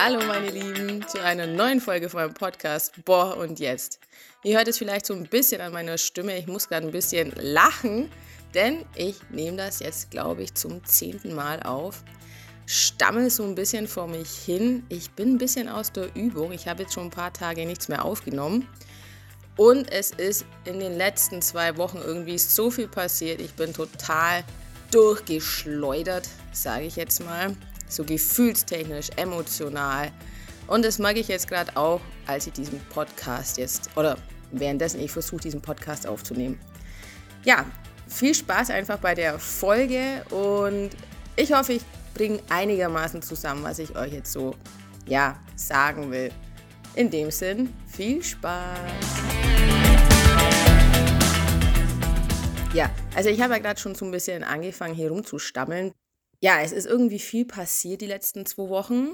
Hallo meine Lieben zu einer neuen Folge von meinem Podcast Boah und jetzt. Ihr hört es vielleicht so ein bisschen an meiner Stimme, ich muss gerade ein bisschen lachen, denn ich nehme das jetzt, glaube ich, zum zehnten Mal auf. Stammel so ein bisschen vor mich hin. Ich bin ein bisschen aus der Übung. Ich habe jetzt schon ein paar Tage nichts mehr aufgenommen. Und es ist in den letzten zwei Wochen irgendwie so viel passiert. Ich bin total durchgeschleudert, sage ich jetzt mal. So gefühlstechnisch, emotional. Und das mag ich jetzt gerade auch, als ich diesen Podcast jetzt, oder währenddessen ich versuche, diesen Podcast aufzunehmen. Ja, viel Spaß einfach bei der Folge und ich hoffe, ich bringe einigermaßen zusammen, was ich euch jetzt so, ja, sagen will. In dem Sinn, viel Spaß! Ja, also ich habe ja gerade schon so ein bisschen angefangen, hier rumzustammeln. Ja, es ist irgendwie viel passiert die letzten zwei Wochen.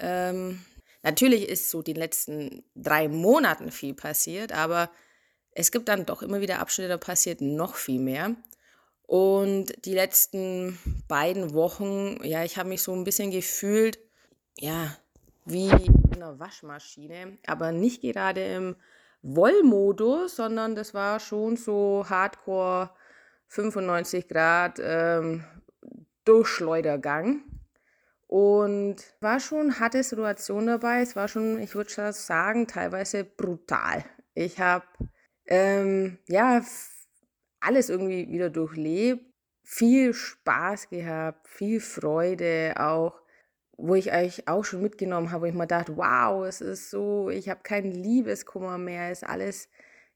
Ähm, natürlich ist so die letzten drei Monaten viel passiert, aber es gibt dann doch immer wieder Abschnitte, da passiert noch viel mehr. Und die letzten beiden Wochen, ja, ich habe mich so ein bisschen gefühlt, ja, wie in einer Waschmaschine, aber nicht gerade im Wollmodus, sondern das war schon so Hardcore 95 Grad ähm, Durchschleudergang. Und war schon harte Situation dabei. Es war schon, ich würde sagen, teilweise brutal. Ich habe ähm, ja alles irgendwie wieder durchlebt, viel Spaß gehabt, viel Freude auch, wo ich euch auch schon mitgenommen habe, wo ich mir dachte, wow, es ist so, ich habe keinen Liebeskummer mehr, es ist alles,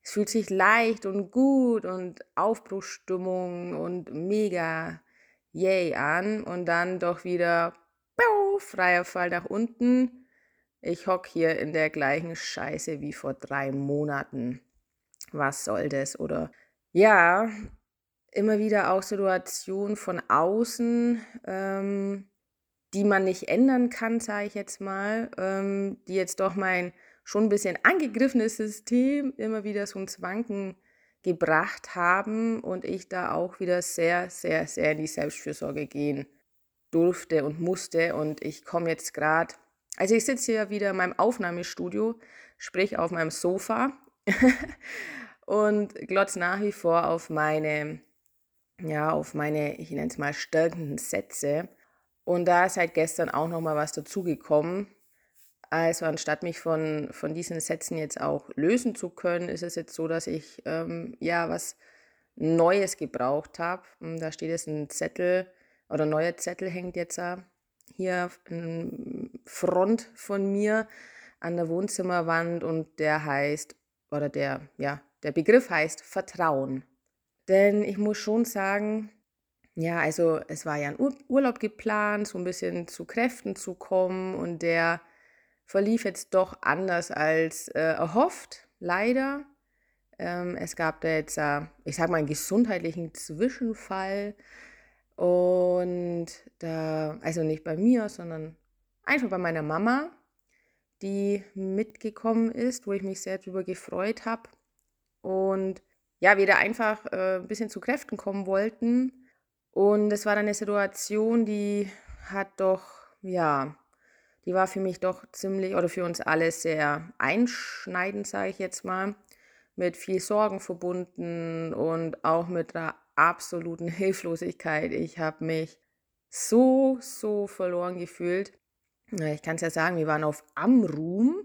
es fühlt sich leicht und gut und Aufbruchsstimmung und mega yay an und dann doch wieder piu, freier Fall nach unten. Ich hock hier in der gleichen Scheiße wie vor drei Monaten. Was soll das? Oder ja, immer wieder auch Situationen von außen, ähm, die man nicht ändern kann, sage ich jetzt mal, ähm, die jetzt doch mein schon ein bisschen angegriffenes System immer wieder so ins Wanken gebracht haben und ich da auch wieder sehr, sehr, sehr in die Selbstfürsorge gehen durfte und musste. Und ich komme jetzt gerade, also ich sitze hier wieder in meinem Aufnahmestudio, sprich auf meinem Sofa und glotze nach wie vor auf meine, ja, auf meine, ich nenne es mal, stärkenden Sätze. Und da ist seit gestern auch noch mal was dazugekommen. Also anstatt mich von, von diesen Sätzen jetzt auch lösen zu können, ist es jetzt so, dass ich ähm, ja was Neues gebraucht habe. Hm, da steht jetzt ein Zettel oder ein neuer Zettel hängt jetzt hier in Front von mir an der Wohnzimmerwand und der heißt, oder der, ja, der Begriff heißt Vertrauen. Denn ich muss schon sagen, ja, also es war ja ein Ur Urlaub geplant, so ein bisschen zu Kräften zu kommen und der verlief jetzt doch anders als äh, erhofft, leider. Ähm, es gab da jetzt, äh, ich sag mal, einen gesundheitlichen Zwischenfall. Und da, also nicht bei mir, sondern einfach bei meiner Mama, die mitgekommen ist, wo ich mich sehr darüber gefreut habe. Und ja, wir da einfach äh, ein bisschen zu Kräften kommen wollten. Und es war dann eine Situation, die hat doch, ja, die war für mich doch ziemlich oder für uns alle sehr einschneidend, sage ich jetzt mal, mit viel Sorgen verbunden und auch mit der absoluten Hilflosigkeit. Ich habe mich so, so verloren gefühlt. Ich kann es ja sagen, wir waren auf Amrum,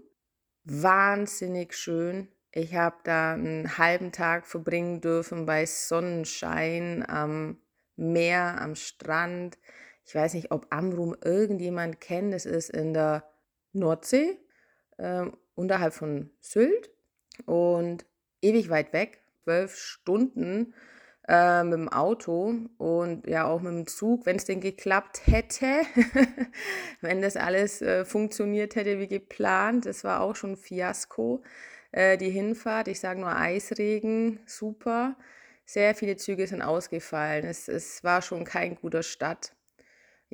wahnsinnig schön. Ich habe da einen halben Tag verbringen dürfen bei Sonnenschein am Meer, am Strand. Ich weiß nicht, ob Amrum irgendjemand kennt. Es ist in der Nordsee, äh, unterhalb von Sylt und ewig weit weg, zwölf Stunden äh, mit dem Auto und ja auch mit dem Zug, wenn es denn geklappt hätte, wenn das alles äh, funktioniert hätte wie geplant. Das war auch schon ein Fiasko. Äh, die Hinfahrt, ich sage nur Eisregen, super. Sehr viele Züge sind ausgefallen. Es, es war schon kein guter Start.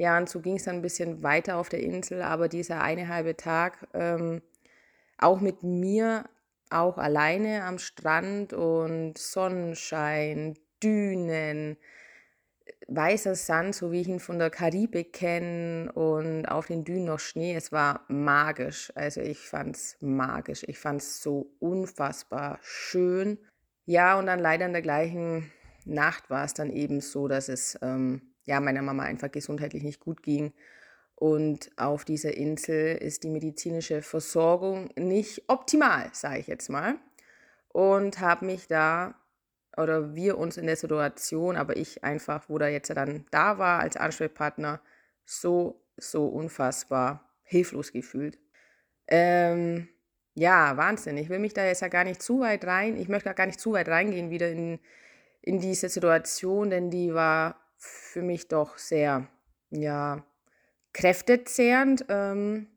Ja, und so ging es dann ein bisschen weiter auf der Insel, aber dieser eine halbe Tag ähm, auch mit mir, auch alleine am Strand und Sonnenschein, Dünen, weißer Sand, so wie ich ihn von der Karibik kenne und auf den Dünen noch Schnee. Es war magisch. Also ich fand es magisch. Ich fand es so unfassbar schön. Ja, und dann leider in der gleichen Nacht war es dann eben so, dass es ähm, ja meiner Mama einfach gesundheitlich nicht gut ging. Und auf dieser Insel ist die medizinische Versorgung nicht optimal, sage ich jetzt mal. Und habe mich da oder wir uns in der Situation, aber ich einfach, wo da jetzt dann da war als Ansprechpartner, so, so unfassbar hilflos gefühlt. Ähm, ja, Wahnsinn. Ich will mich da jetzt ja gar nicht zu weit rein, ich möchte gar nicht zu weit reingehen wieder in, in diese Situation, denn die war für mich doch sehr, ja, kräftezehrend. Ähm,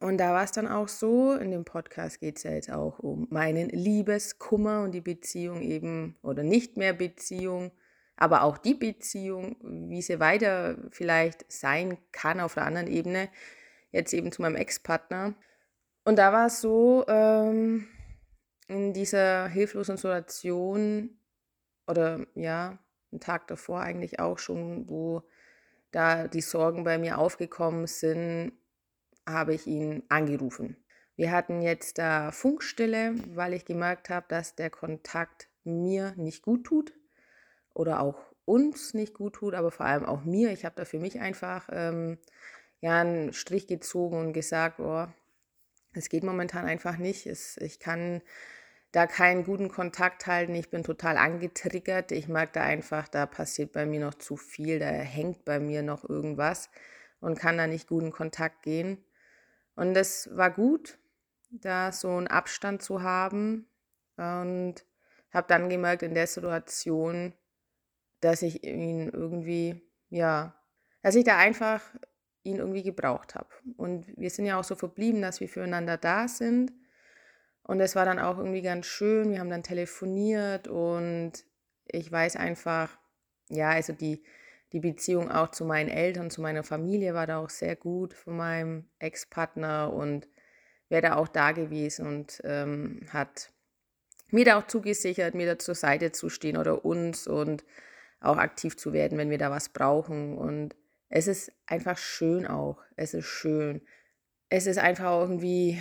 und da war es dann auch so, in dem Podcast geht es ja jetzt auch um meinen Liebeskummer und die Beziehung eben, oder nicht mehr Beziehung, aber auch die Beziehung, wie sie weiter vielleicht sein kann auf der anderen Ebene, jetzt eben zu meinem Ex-Partner. Und da war es so, ähm, in dieser hilflosen Situation, oder ja, einen Tag davor eigentlich auch schon, wo da die Sorgen bei mir aufgekommen sind, habe ich ihn angerufen. Wir hatten jetzt da Funkstille, weil ich gemerkt habe, dass der Kontakt mir nicht gut tut oder auch uns nicht gut tut, aber vor allem auch mir. Ich habe da für mich einfach ähm, ja, einen Strich gezogen und gesagt, oh, es geht momentan einfach nicht. Es, ich kann da keinen guten Kontakt halten. Ich bin total angetriggert. Ich merke da einfach, da passiert bei mir noch zu viel, da hängt bei mir noch irgendwas und kann da nicht guten Kontakt gehen. Und es war gut, da so einen Abstand zu haben und habe dann gemerkt in der Situation, dass ich ihn irgendwie, ja, dass ich da einfach ihn irgendwie gebraucht habe. Und wir sind ja auch so verblieben, dass wir füreinander da sind. Und es war dann auch irgendwie ganz schön. Wir haben dann telefoniert und ich weiß einfach, ja, also die, die Beziehung auch zu meinen Eltern, zu meiner Familie war da auch sehr gut von meinem Ex-Partner und wäre da auch da gewesen und ähm, hat mir da auch zugesichert, mir da zur Seite zu stehen oder uns und auch aktiv zu werden, wenn wir da was brauchen. Und es ist einfach schön auch. Es ist schön. Es ist einfach irgendwie,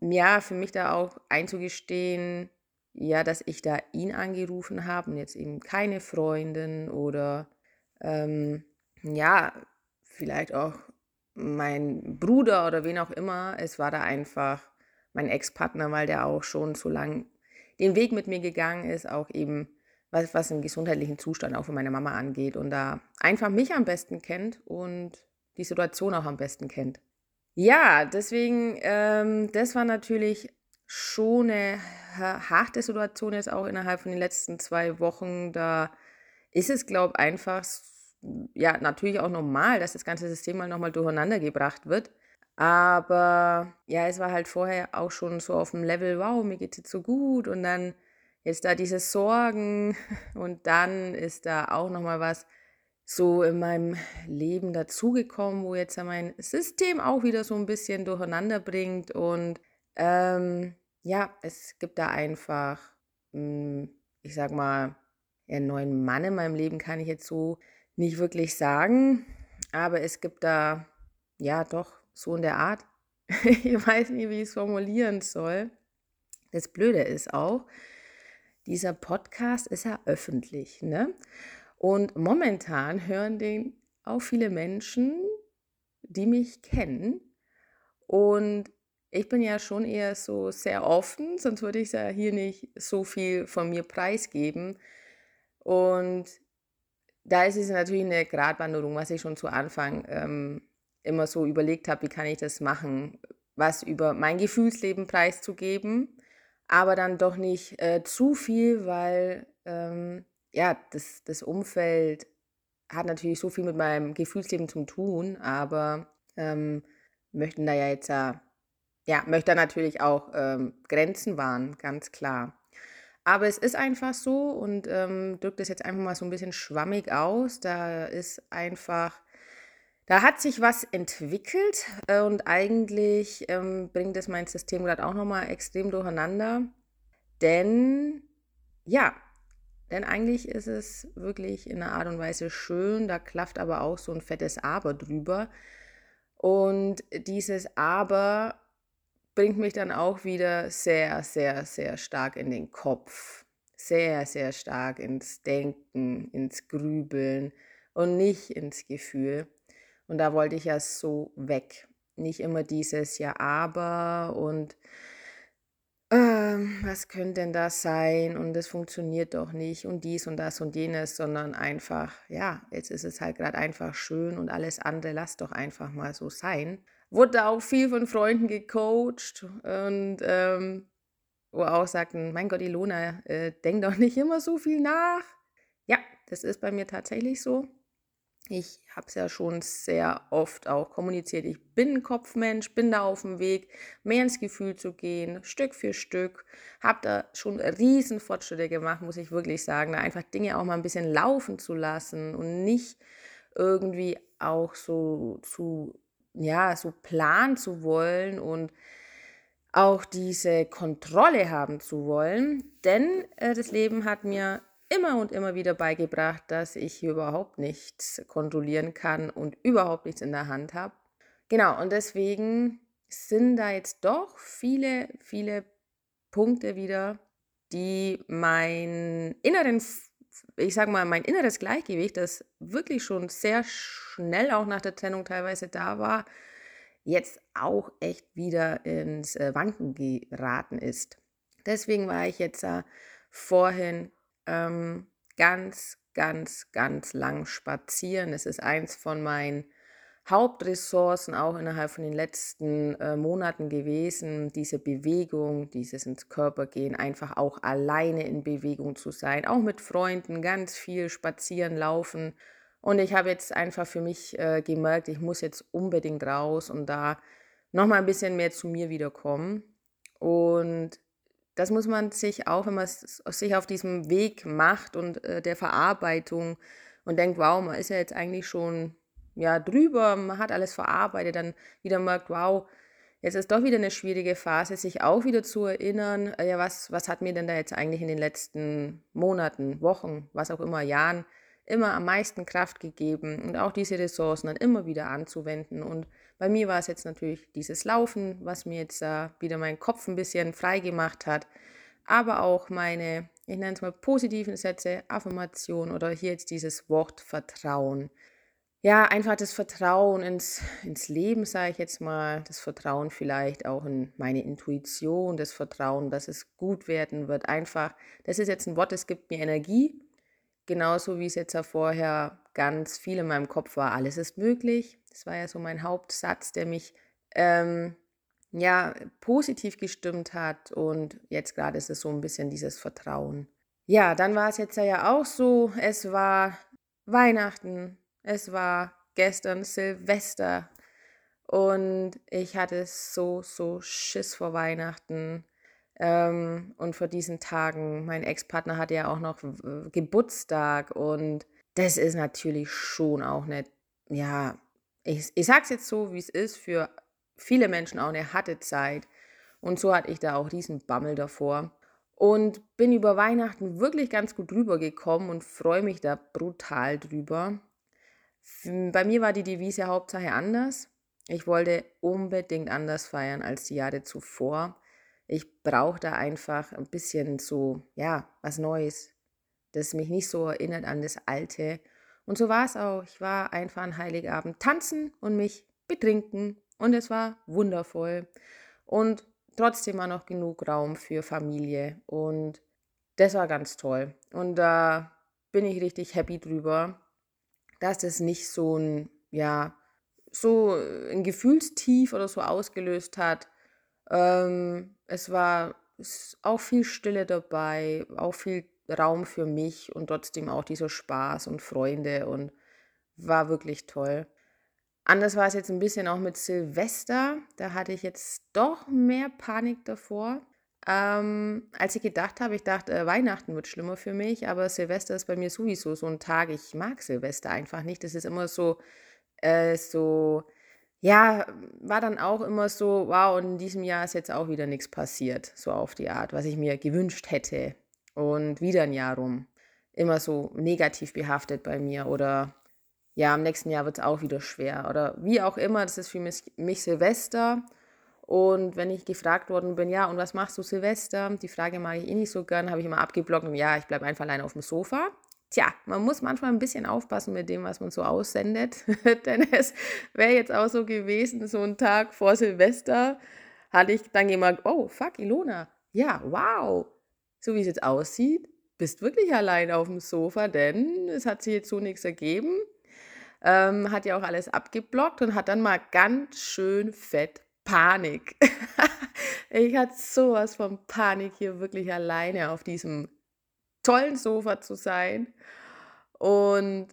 ja, für mich da auch einzugestehen, ja, dass ich da ihn angerufen habe und jetzt eben keine Freundin oder ähm, ja, vielleicht auch mein Bruder oder wen auch immer. Es war da einfach mein Ex-Partner, weil der auch schon so lang den Weg mit mir gegangen ist, auch eben was, was den gesundheitlichen Zustand auch von meiner Mama angeht und da einfach mich am besten kennt und die Situation auch am besten kennt. Ja, deswegen, ähm, das war natürlich schon eine harte Situation jetzt auch innerhalb von den letzten zwei Wochen. Da ist es, glaube ich, einfach, ja, natürlich auch normal, dass das ganze System mal nochmal durcheinander gebracht wird. Aber ja, es war halt vorher auch schon so auf dem Level, wow, mir geht es jetzt so gut und dann jetzt da diese Sorgen und dann ist da auch nochmal was so in meinem Leben dazugekommen, wo jetzt ja mein System auch wieder so ein bisschen durcheinander bringt und ähm, ja, es gibt da einfach, hm, ich sag mal, einen neuen Mann in meinem Leben kann ich jetzt so nicht wirklich sagen, aber es gibt da, ja, doch, so in der Art. ich weiß nicht, wie ich es formulieren soll. Das Blöde ist auch, dieser Podcast ist ja öffentlich, ne? Und momentan hören den auch viele Menschen, die mich kennen. Und ich bin ja schon eher so sehr offen, sonst würde ich ja hier nicht so viel von mir preisgeben. Und da ist es natürlich eine Gratwanderung, was ich schon zu Anfang ähm, immer so überlegt habe, wie kann ich das machen, was über mein Gefühlsleben preiszugeben, aber dann doch nicht äh, zu viel, weil ähm, ja, das, das Umfeld hat natürlich so viel mit meinem Gefühlsleben zu tun, aber ähm, möchten da ja jetzt ja ja, möchte natürlich auch ähm, Grenzen wahren, ganz klar. Aber es ist einfach so und ähm, drückt es jetzt einfach mal so ein bisschen schwammig aus. Da ist einfach, da hat sich was entwickelt äh, und eigentlich ähm, bringt es mein System gerade auch nochmal extrem durcheinander. Denn ja, Denn eigentlich ist es wirklich in einer Art und Weise schön, da klafft aber auch so ein fettes Aber drüber. Und dieses Aber bringt mich dann auch wieder sehr, sehr, sehr stark in den Kopf. Sehr, sehr stark ins Denken, ins Grübeln und nicht ins Gefühl. Und da wollte ich ja so weg. Nicht immer dieses Ja, aber und ähm, was könnte denn das sein und das funktioniert doch nicht und dies und das und jenes, sondern einfach, ja, jetzt ist es halt gerade einfach schön und alles andere lass doch einfach mal so sein. Wurde auch viel von Freunden gecoacht und ähm, wo auch sagten, mein Gott, Ilona, äh, denk doch nicht immer so viel nach. Ja, das ist bei mir tatsächlich so. Ich habe es ja schon sehr oft auch kommuniziert. Ich bin ein Kopfmensch, bin da auf dem Weg, mehr ins Gefühl zu gehen, Stück für Stück. Habe da schon riesen Fortschritte gemacht, muss ich wirklich sagen. Da einfach Dinge auch mal ein bisschen laufen zu lassen und nicht irgendwie auch so zu, ja, so planen zu wollen und auch diese Kontrolle haben zu wollen. Denn äh, das Leben hat mir immer und immer wieder beigebracht, dass ich hier überhaupt nichts kontrollieren kann und überhaupt nichts in der Hand habe. Genau, und deswegen sind da jetzt doch viele, viele Punkte wieder, die mein inneren, ich sag mal, mein inneres Gleichgewicht, das wirklich schon sehr schnell auch nach der Trennung teilweise da war, jetzt auch echt wieder ins äh, Wanken geraten ist. Deswegen war ich jetzt äh, vorhin ähm, ganz, ganz, ganz lang spazieren. Es ist eins von meinen Hauptressourcen auch innerhalb von den letzten äh, Monaten gewesen, diese Bewegung, dieses ins Körper gehen, einfach auch alleine in Bewegung zu sein, auch mit Freunden, ganz viel spazieren, laufen. Und ich habe jetzt einfach für mich äh, gemerkt, ich muss jetzt unbedingt raus und da nochmal ein bisschen mehr zu mir wiederkommen. Und das muss man sich auch, wenn man sich auf diesem Weg macht und äh, der Verarbeitung und denkt, wow, man ist ja jetzt eigentlich schon ja, drüber, man hat alles verarbeitet, dann wieder merkt, wow, jetzt ist doch wieder eine schwierige Phase, sich auch wieder zu erinnern, äh, ja, was, was hat mir denn da jetzt eigentlich in den letzten Monaten, Wochen, was auch immer, Jahren immer am meisten Kraft gegeben und auch diese Ressourcen dann immer wieder anzuwenden. Und bei mir war es jetzt natürlich dieses Laufen, was mir jetzt äh, wieder meinen Kopf ein bisschen frei gemacht hat, aber auch meine, ich nenne es mal positiven Sätze, Affirmation oder hier jetzt dieses Wort Vertrauen. Ja, einfach das Vertrauen ins, ins Leben, sage ich jetzt mal, das Vertrauen vielleicht auch in meine Intuition, das Vertrauen, dass es gut werden wird. Einfach, das ist jetzt ein Wort, das gibt mir Energie, Genauso wie es jetzt ja vorher ganz viel in meinem Kopf war, alles ist möglich. Das war ja so mein Hauptsatz, der mich ähm, ja positiv gestimmt hat. Und jetzt gerade ist es so ein bisschen dieses Vertrauen. Ja, dann war es jetzt ja auch so, es war Weihnachten, es war gestern Silvester und ich hatte so, so Schiss vor Weihnachten. Ähm, und vor diesen Tagen, mein Ex-Partner hatte ja auch noch Geburtstag und das ist natürlich schon auch nicht, ja, ich, ich sag's jetzt so, wie es ist, für viele Menschen auch eine harte Zeit. Und so hatte ich da auch diesen Bammel davor. Und bin über Weihnachten wirklich ganz gut drüber gekommen und freue mich da brutal drüber. Bei mir war die Devise Hauptsache anders. Ich wollte unbedingt anders feiern als die Jahre zuvor. Ich brauche da einfach ein bisschen so, ja, was Neues, das mich nicht so erinnert an das Alte. Und so war es auch. Ich war einfach an Heiligabend tanzen und mich betrinken. Und es war wundervoll. Und trotzdem war noch genug Raum für Familie. Und das war ganz toll. Und da bin ich richtig happy drüber, dass das nicht so ein, ja, so ein Gefühlstief oder so ausgelöst hat, ähm, es war auch viel Stille dabei, auch viel Raum für mich und trotzdem auch dieser Spaß und Freunde und war wirklich toll. Anders war es jetzt ein bisschen auch mit Silvester. Da hatte ich jetzt doch mehr Panik davor, ähm, als ich gedacht habe. Ich dachte, äh, Weihnachten wird schlimmer für mich, aber Silvester ist bei mir sowieso so ein Tag. Ich mag Silvester einfach nicht. Das ist immer so, äh, so ja, war dann auch immer so, wow, und in diesem Jahr ist jetzt auch wieder nichts passiert, so auf die Art, was ich mir gewünscht hätte. Und wieder ein Jahr rum. immer so negativ behaftet bei mir oder ja, im nächsten Jahr wird es auch wieder schwer oder wie auch immer, das ist für mich, mich Silvester. Und wenn ich gefragt worden bin, ja, und was machst du Silvester? Die Frage mag ich eh nicht so gern, habe ich immer abgeblockt und ja, ich bleibe einfach alleine auf dem Sofa. Tja, man muss manchmal ein bisschen aufpassen mit dem, was man so aussendet, denn es wäre jetzt auch so gewesen, so ein Tag vor Silvester hatte ich dann gemerkt, oh, fuck, Ilona, ja, wow, so wie es jetzt aussieht, bist wirklich allein auf dem Sofa, denn es hat sich jetzt so nichts ergeben. Ähm, hat ja auch alles abgeblockt und hat dann mal ganz schön fett Panik. ich hatte sowas von Panik, hier wirklich alleine auf diesem tollen Sofa zu sein. Und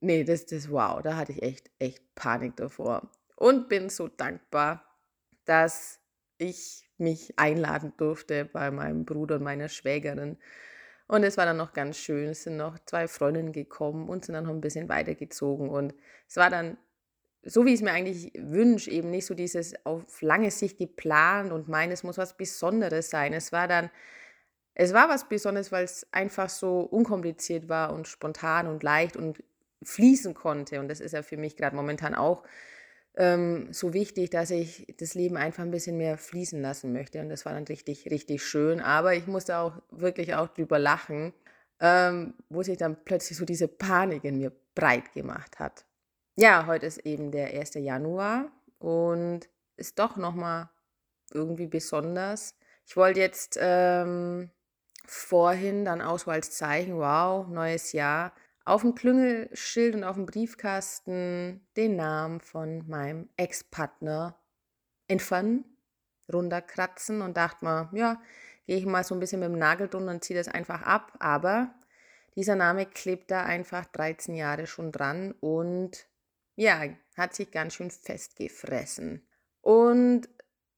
nee, das, das, wow, da hatte ich echt, echt Panik davor. Und bin so dankbar, dass ich mich einladen durfte bei meinem Bruder und meiner Schwägerin. Und es war dann noch ganz schön. Es sind noch zwei Freundinnen gekommen und sind dann noch ein bisschen weitergezogen. Und es war dann so, wie ich es mir eigentlich wünsche, eben nicht so dieses auf lange Sicht geplant und mein, es muss was Besonderes sein. Es war dann, es war was Besonderes, weil es einfach so unkompliziert war und spontan und leicht und fließen konnte. Und das ist ja für mich gerade momentan auch ähm, so wichtig, dass ich das Leben einfach ein bisschen mehr fließen lassen möchte. Und das war dann richtig, richtig schön. Aber ich musste auch wirklich auch drüber lachen, ähm, wo sich dann plötzlich so diese Panik in mir breit gemacht hat. Ja, heute ist eben der 1. Januar und ist doch nochmal irgendwie besonders. Ich wollte jetzt ähm, vorhin dann auch so als Zeichen, wow, neues Jahr, auf dem Klüngelschild und auf dem Briefkasten den Namen von meinem Ex-Partner entfernen, runterkratzen und dachte mal, ja, gehe ich mal so ein bisschen mit dem Nagel drunter und ziehe das einfach ab. Aber dieser Name klebt da einfach 13 Jahre schon dran und ja, hat sich ganz schön festgefressen. Und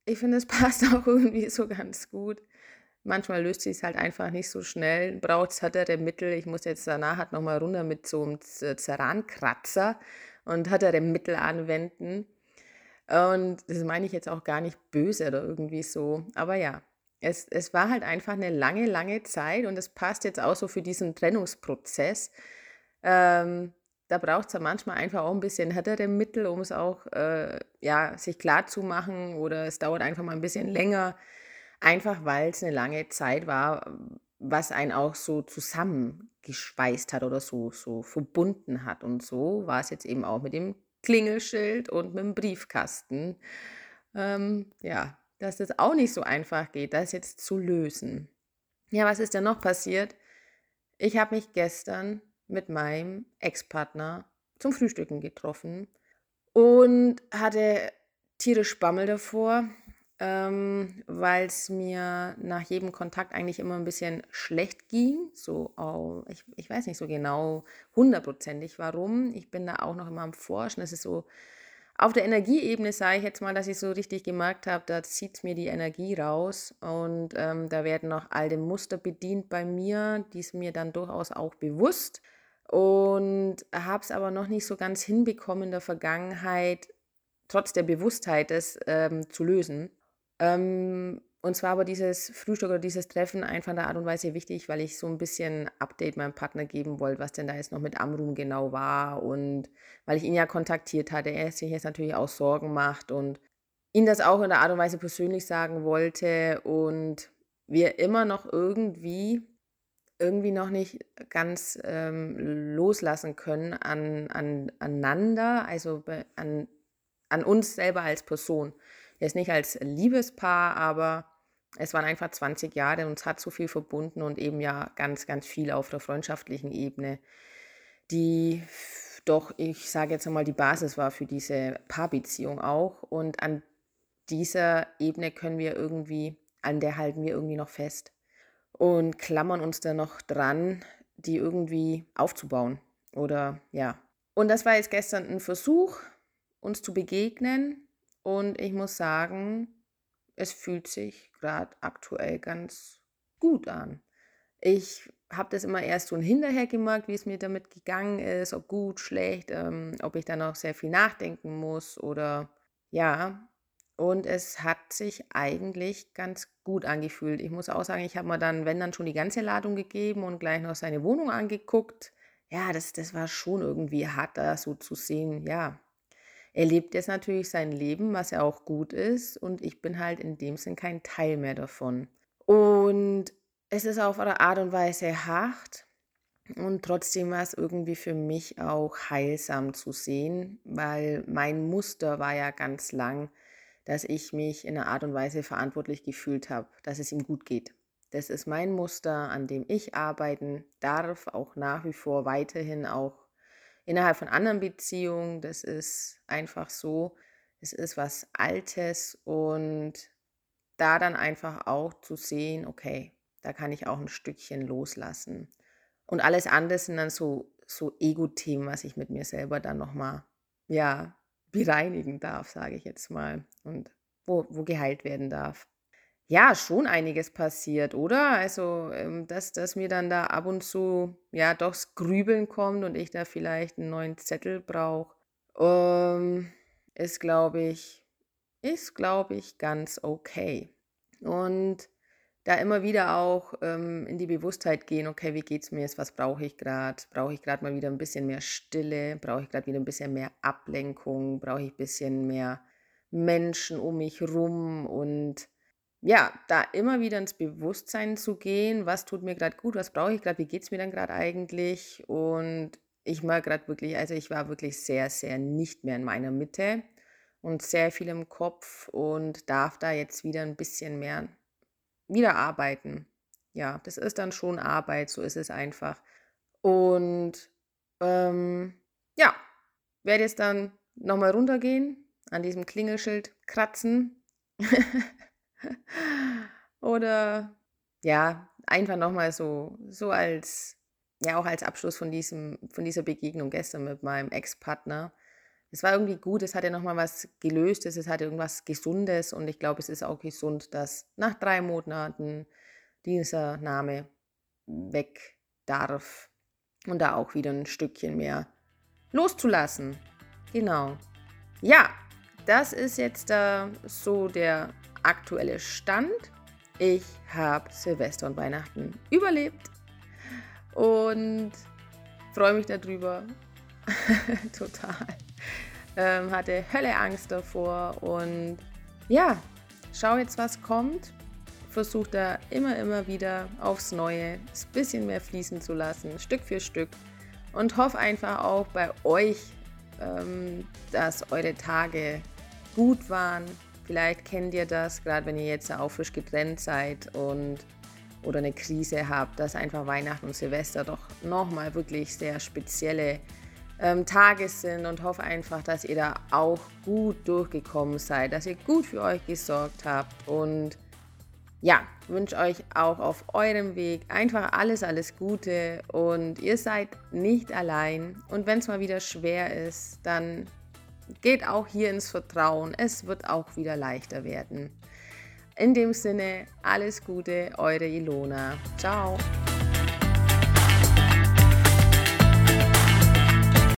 ich finde, es passt auch irgendwie so ganz gut Manchmal löst sich es halt einfach nicht so schnell, braucht es härtere Mittel. Ich muss jetzt danach halt nochmal runter mit so einem Zerankratzer und härtere Mittel anwenden. Und das meine ich jetzt auch gar nicht böse oder irgendwie so. Aber ja, es, es war halt einfach eine lange, lange Zeit und es passt jetzt auch so für diesen Trennungsprozess. Ähm, da braucht es ja manchmal einfach auch ein bisschen härtere Mittel, um es auch äh, ja, sich klar zu machen oder es dauert einfach mal ein bisschen länger Einfach weil es eine lange Zeit war, was einen auch so zusammengeschweißt hat oder so, so verbunden hat. Und so war es jetzt eben auch mit dem Klingelschild und mit dem Briefkasten. Ähm, ja, dass das auch nicht so einfach geht, das jetzt zu lösen. Ja, was ist denn noch passiert? Ich habe mich gestern mit meinem Ex-Partner zum Frühstücken getroffen und hatte tierisch Bammel davor ähm, weil es mir nach jedem Kontakt eigentlich immer ein bisschen schlecht ging. So, oh, ich, ich weiß nicht so genau hundertprozentig warum. Ich bin da auch noch immer am Forschen. Es ist so, auf der Energieebene sage ich jetzt mal, dass ich so richtig gemerkt habe, da zieht mir die Energie raus und ähm, da werden noch alte Muster bedient bei mir, die ist mir dann durchaus auch bewusst und habe es aber noch nicht so ganz hinbekommen in der Vergangenheit, trotz der Bewusstheit, das ähm, zu lösen. Ähm, und zwar aber dieses Frühstück oder dieses Treffen einfach in der Art und Weise wichtig, weil ich so ein bisschen Update meinem Partner geben wollte, was denn da jetzt noch mit Amrum genau war und weil ich ihn ja kontaktiert hatte, er sich jetzt natürlich auch Sorgen macht und ihn das auch in der Art und Weise persönlich sagen wollte und wir immer noch irgendwie irgendwie noch nicht ganz ähm, loslassen können an, an, aneinander, also an, an uns selber als Person. Jetzt nicht als Liebespaar, aber es waren einfach 20 Jahre und uns hat so viel verbunden und eben ja ganz, ganz viel auf der freundschaftlichen Ebene, die doch, ich sage jetzt einmal, die Basis war für diese Paarbeziehung auch. Und an dieser Ebene können wir irgendwie, an der halten wir irgendwie noch fest und klammern uns da noch dran, die irgendwie aufzubauen. Oder ja. Und das war jetzt gestern ein Versuch, uns zu begegnen, und ich muss sagen, es fühlt sich gerade aktuell ganz gut an. Ich habe das immer erst so hinterher gemerkt, wie es mir damit gegangen ist, ob gut, schlecht, ähm, ob ich da noch sehr viel nachdenken muss oder ja. und es hat sich eigentlich ganz gut angefühlt. Ich muss auch sagen, ich habe mir dann, wenn dann schon die ganze Ladung gegeben und gleich noch seine Wohnung angeguckt. Ja, das, das war schon irgendwie hart, da so zu sehen. Ja, er lebt jetzt natürlich sein Leben, was ja auch gut ist. Und ich bin halt in dem Sinn kein Teil mehr davon. Und es ist auf eine Art und Weise hart. Und trotzdem war es irgendwie für mich auch heilsam zu sehen, weil mein Muster war ja ganz lang, dass ich mich in einer Art und Weise verantwortlich gefühlt habe, dass es ihm gut geht. Das ist mein Muster, an dem ich arbeiten darf, auch nach wie vor weiterhin auch innerhalb von anderen Beziehungen. Das ist einfach so. Es ist was Altes und da dann einfach auch zu sehen, okay, da kann ich auch ein Stückchen loslassen. Und alles andere sind dann so, so Ego-Themen, was ich mit mir selber dann nochmal, ja, bereinigen darf, sage ich jetzt mal, und wo, wo geheilt werden darf. Ja, schon einiges passiert, oder? Also, ähm, dass, dass mir dann da ab und zu ja doch das Grübeln kommt und ich da vielleicht einen neuen Zettel brauche, ähm, ist, glaube ich, ist, glaube ich, ganz okay. Und da immer wieder auch ähm, in die Bewusstheit gehen, okay, wie geht es mir jetzt, was brauche ich gerade? Brauche ich gerade mal wieder ein bisschen mehr Stille? Brauche ich gerade wieder ein bisschen mehr Ablenkung? Brauche ich ein bisschen mehr Menschen um mich rum? Und ja, da immer wieder ins Bewusstsein zu gehen, was tut mir gerade gut, was brauche ich gerade, wie geht es mir dann gerade eigentlich? Und ich war gerade wirklich, also ich war wirklich sehr, sehr nicht mehr in meiner Mitte und sehr viel im Kopf und darf da jetzt wieder ein bisschen mehr wieder arbeiten. Ja, das ist dann schon Arbeit, so ist es einfach. Und ähm, ja, werde jetzt dann nochmal runtergehen, an diesem Klingelschild kratzen. Oder ja, einfach nochmal so, so als, ja, auch als Abschluss von, diesem, von dieser Begegnung gestern mit meinem Ex-Partner. Es war irgendwie gut, es hatte nochmal was Gelöstes, es hatte irgendwas Gesundes und ich glaube, es ist auch gesund, dass nach drei Monaten dieser Name weg darf und da auch wieder ein Stückchen mehr loszulassen. Genau. Ja, das ist jetzt äh, so der aktuelle Stand. Ich habe Silvester und Weihnachten überlebt und freue mich darüber. Total. Ähm, hatte Hölle Angst davor und ja, schau jetzt, was kommt. Versuche da immer, immer wieder aufs Neue ein bisschen mehr fließen zu lassen, Stück für Stück. Und hoffe einfach auch bei euch, ähm, dass eure Tage gut waren, Vielleicht kennt ihr das, gerade wenn ihr jetzt auch frisch getrennt seid und oder eine Krise habt, dass einfach Weihnachten und Silvester doch nochmal wirklich sehr spezielle ähm, Tage sind und hoffe einfach, dass ihr da auch gut durchgekommen seid, dass ihr gut für euch gesorgt habt und ja, wünsche euch auch auf eurem Weg einfach alles, alles Gute und ihr seid nicht allein und wenn es mal wieder schwer ist, dann geht auch hier ins Vertrauen. Es wird auch wieder leichter werden. In dem Sinne, alles Gute, eure Ilona. Ciao.